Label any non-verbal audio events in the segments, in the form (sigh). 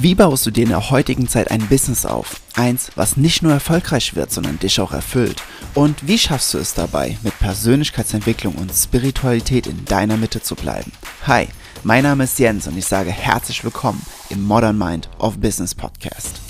Wie baust du dir in der heutigen Zeit ein Business auf? Eins, was nicht nur erfolgreich wird, sondern dich auch erfüllt. Und wie schaffst du es dabei, mit Persönlichkeitsentwicklung und Spiritualität in deiner Mitte zu bleiben? Hi, mein Name ist Jens und ich sage herzlich willkommen im Modern Mind of Business Podcast.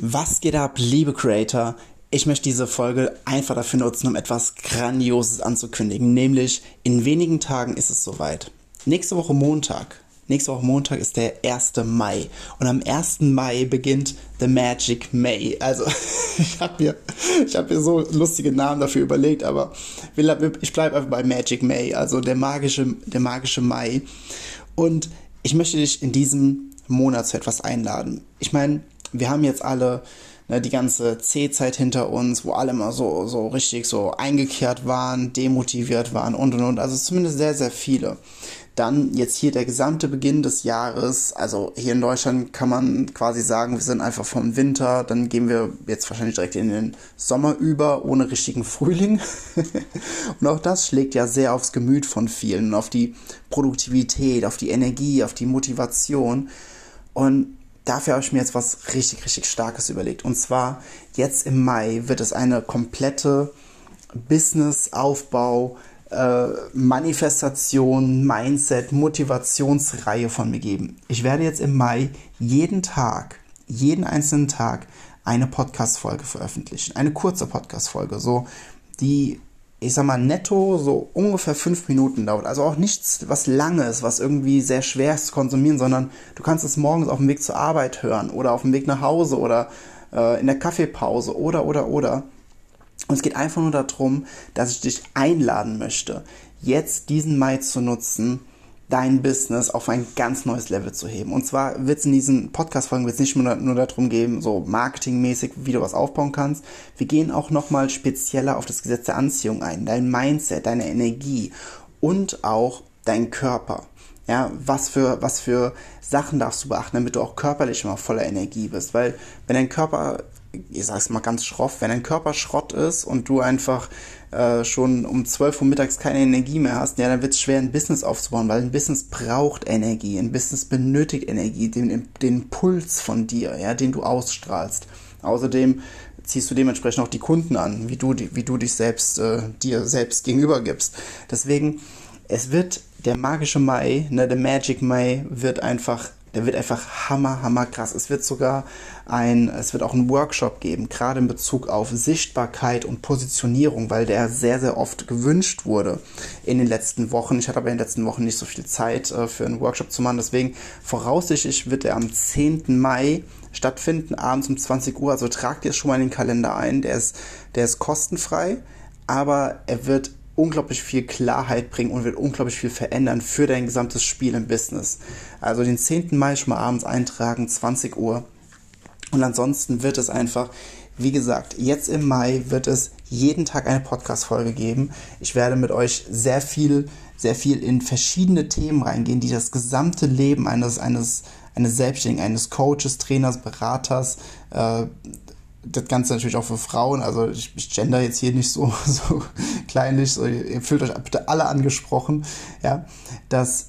Was geht ab, liebe Creator? Ich möchte diese Folge einfach dafür nutzen, um etwas Grandioses anzukündigen, nämlich in wenigen Tagen ist es soweit. Nächste Woche Montag, Nächste Woche Montag ist der 1. Mai. Und am 1. Mai beginnt The Magic May. Also, (laughs) ich habe mir, hab mir so lustige Namen dafür überlegt, aber ich bleibe einfach bei Magic May, also der magische, der magische Mai. Und ich möchte dich in diesem Monat zu etwas einladen. Ich meine, wir haben jetzt alle ne, die ganze C-Zeit hinter uns, wo alle mal so, so richtig so eingekehrt waren, demotiviert waren und und und. Also zumindest sehr, sehr viele. Dann jetzt hier der gesamte Beginn des Jahres. Also hier in Deutschland kann man quasi sagen, wir sind einfach vom Winter. Dann gehen wir jetzt wahrscheinlich direkt in den Sommer über, ohne richtigen Frühling. (laughs) und auch das schlägt ja sehr aufs Gemüt von vielen auf die Produktivität, auf die Energie, auf die Motivation. Und dafür habe ich mir jetzt was richtig, richtig Starkes überlegt. Und zwar jetzt im Mai wird es eine komplette Business-Aufbau- äh, Manifestation, Mindset, Motivationsreihe von mir geben. Ich werde jetzt im Mai jeden Tag, jeden einzelnen Tag eine Podcast-Folge veröffentlichen. Eine kurze Podcast-Folge, so die, ich sag mal, netto so ungefähr fünf Minuten dauert. Also auch nichts, was Langes, was irgendwie sehr schwer ist zu konsumieren, sondern du kannst es morgens auf dem Weg zur Arbeit hören oder auf dem Weg nach Hause oder äh, in der Kaffeepause oder, oder, oder. Und es geht einfach nur darum, dass ich dich einladen möchte, jetzt diesen Mai zu nutzen, dein Business auf ein ganz neues Level zu heben. Und zwar wird es in diesen Podcast-Folgen nicht nur, nur darum gehen, so marketingmäßig, wie du was aufbauen kannst. Wir gehen auch nochmal spezieller auf das Gesetz der Anziehung ein, dein Mindset, deine Energie und auch dein Körper. Ja, was für, was für Sachen darfst du beachten, damit du auch körperlich immer voller Energie bist. Weil wenn dein Körper ich sag's mal ganz schroff, wenn dein Körper Schrott ist und du einfach äh, schon um 12 Uhr mittags keine Energie mehr hast, ja, dann wird es schwer, ein Business aufzubauen, weil ein Business braucht Energie, ein Business benötigt Energie, den, den Puls von dir, ja, den du ausstrahlst. Außerdem ziehst du dementsprechend auch die Kunden an, wie du, wie du dich selbst, äh, dir selbst gegenüber gibst. Deswegen, es wird der magische Mai, ne, der Magic Mai wird einfach der wird einfach hammer, hammer krass. Es wird sogar ein, es wird auch einen Workshop geben, gerade in Bezug auf Sichtbarkeit und Positionierung, weil der sehr, sehr oft gewünscht wurde in den letzten Wochen. Ich hatte aber in den letzten Wochen nicht so viel Zeit äh, für einen Workshop zu machen. Deswegen voraussichtlich wird er am 10. Mai stattfinden, abends um 20 Uhr. Also tragt ihr es schon mal in den Kalender ein. Der ist, der ist kostenfrei, aber er wird unglaublich viel Klarheit bringen und wird unglaublich viel verändern für dein gesamtes Spiel im Business. Also den 10. Mai schon mal abends eintragen, 20 Uhr. Und ansonsten wird es einfach, wie gesagt, jetzt im Mai wird es jeden Tag eine Podcast-Folge geben. Ich werde mit euch sehr viel, sehr viel in verschiedene Themen reingehen, die das gesamte Leben eines, eines, eines Selbstständigen, eines Coaches, Trainers, Beraters, äh, das Ganze natürlich auch für Frauen, also ich, ich gender jetzt hier nicht so, (laughs) so kleinlich, so, ihr fühlt euch bitte alle angesprochen, ja, dass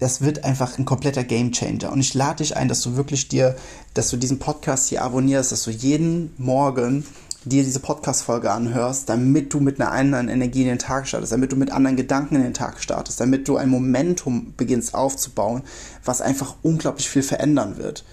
das wird einfach ein kompletter Gamechanger. Und ich lade dich ein, dass du wirklich dir, dass du diesen Podcast hier abonnierst, dass du jeden Morgen dir diese Podcast-Folge anhörst, damit du mit einer anderen Energie in den Tag startest, damit du mit anderen Gedanken in den Tag startest, damit du ein Momentum beginnst aufzubauen, was einfach unglaublich viel verändern wird.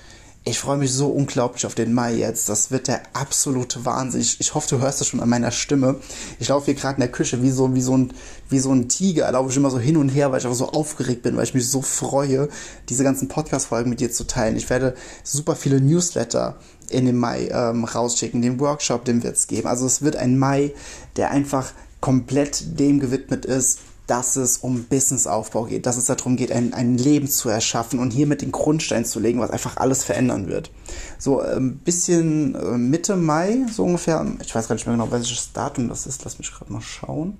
Ich freue mich so unglaublich auf den Mai jetzt. Das wird der absolute Wahnsinn. Ich, ich hoffe, du hörst es schon an meiner Stimme. Ich laufe hier gerade in der Küche wie so, wie so ein, wie so ein Tiger. Laufe ich immer so hin und her, weil ich einfach so aufgeregt bin, weil ich mich so freue, diese ganzen Podcast-Folgen mit dir zu teilen. Ich werde super viele Newsletter in dem Mai ähm, rausschicken, den Workshop, den wird es geben. Also es wird ein Mai, der einfach komplett dem gewidmet ist, dass es um Businessaufbau geht, dass es darum geht, ein, ein Leben zu erschaffen und hier mit den Grundstein zu legen, was einfach alles verändern wird. So ein ähm, bisschen äh, Mitte Mai, so ungefähr, ich weiß gar nicht mehr genau, welches Datum das ist, lass mich gerade mal schauen.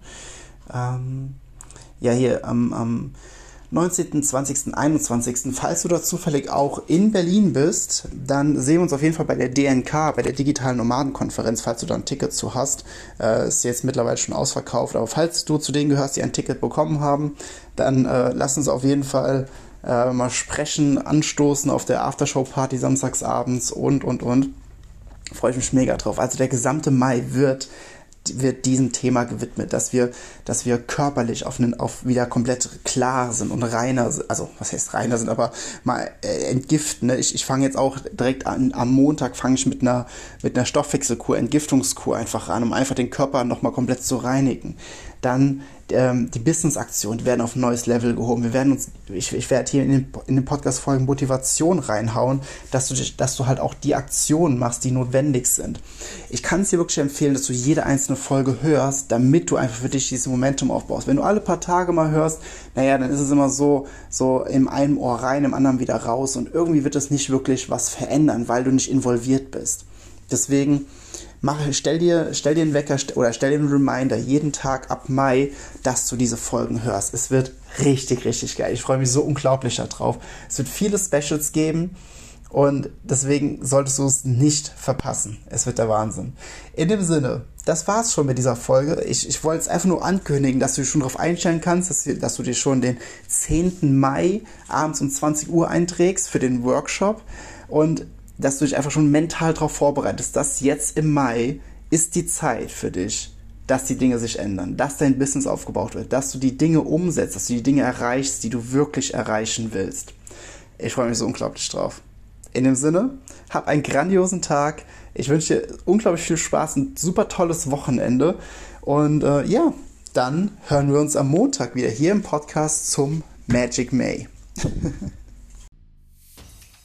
Ähm, ja, hier am, am 19., 20., 21. Falls du da zufällig auch in Berlin bist, dann sehen wir uns auf jeden Fall bei der DNK, bei der Digitalen Nomadenkonferenz, falls du da ein Ticket zu hast. Äh, ist jetzt mittlerweile schon ausverkauft, aber falls du zu denen gehörst, die ein Ticket bekommen haben, dann äh, lass uns auf jeden Fall äh, mal sprechen, anstoßen auf der Aftershow-Party samstagsabends und, und, und. Freue ich mich mega drauf. Also der gesamte Mai wird wird diesem Thema gewidmet, dass wir, dass wir körperlich auf, einen, auf wieder komplett klar sind und reiner, also was heißt reiner sind, aber mal äh, entgiften. Ne? Ich, ich fange jetzt auch direkt an, am Montag fange ich mit einer, mit einer Stoffwechselkur, Entgiftungskur einfach an, um einfach den Körper nochmal komplett zu reinigen. Dann ähm, die Business-Aktionen, die werden auf ein neues Level gehoben. Wir werden uns, ich, ich werde hier in den, in den Podcast-Folgen Motivation reinhauen, dass du, dass du halt auch die Aktionen machst, die notwendig sind. Ich kann es dir wirklich empfehlen, dass du jede einzelne Folge hörst, damit du einfach für dich dieses Momentum aufbaust. Wenn du alle paar Tage mal hörst, naja, dann ist es immer so, so im einen Ohr rein, im anderen wieder raus und irgendwie wird es nicht wirklich was verändern, weil du nicht involviert bist. Deswegen mach, stell, dir, stell dir einen Wecker oder stell dir einen Reminder jeden Tag ab Mai, dass du diese Folgen hörst. Es wird richtig, richtig geil. Ich freue mich so unglaublich darauf. Es wird viele Specials geben. Und deswegen solltest du es nicht verpassen. Es wird der Wahnsinn. In dem Sinne, das war's schon mit dieser Folge. Ich, ich wollte es einfach nur ankündigen, dass du dich schon darauf einstellen kannst, dass, dass du dir schon den 10. Mai abends um 20 Uhr einträgst für den Workshop. Und dass du dich einfach schon mental darauf vorbereitest, dass jetzt im Mai ist die Zeit für dich, dass die Dinge sich ändern, dass dein Business aufgebaut wird, dass du die Dinge umsetzt, dass du die Dinge erreichst, die du wirklich erreichen willst. Ich freue mich so unglaublich drauf. In dem Sinne, hab einen grandiosen Tag. Ich wünsche dir unglaublich viel Spaß, ein super tolles Wochenende. Und äh, ja, dann hören wir uns am Montag wieder hier im Podcast zum Magic May. (laughs)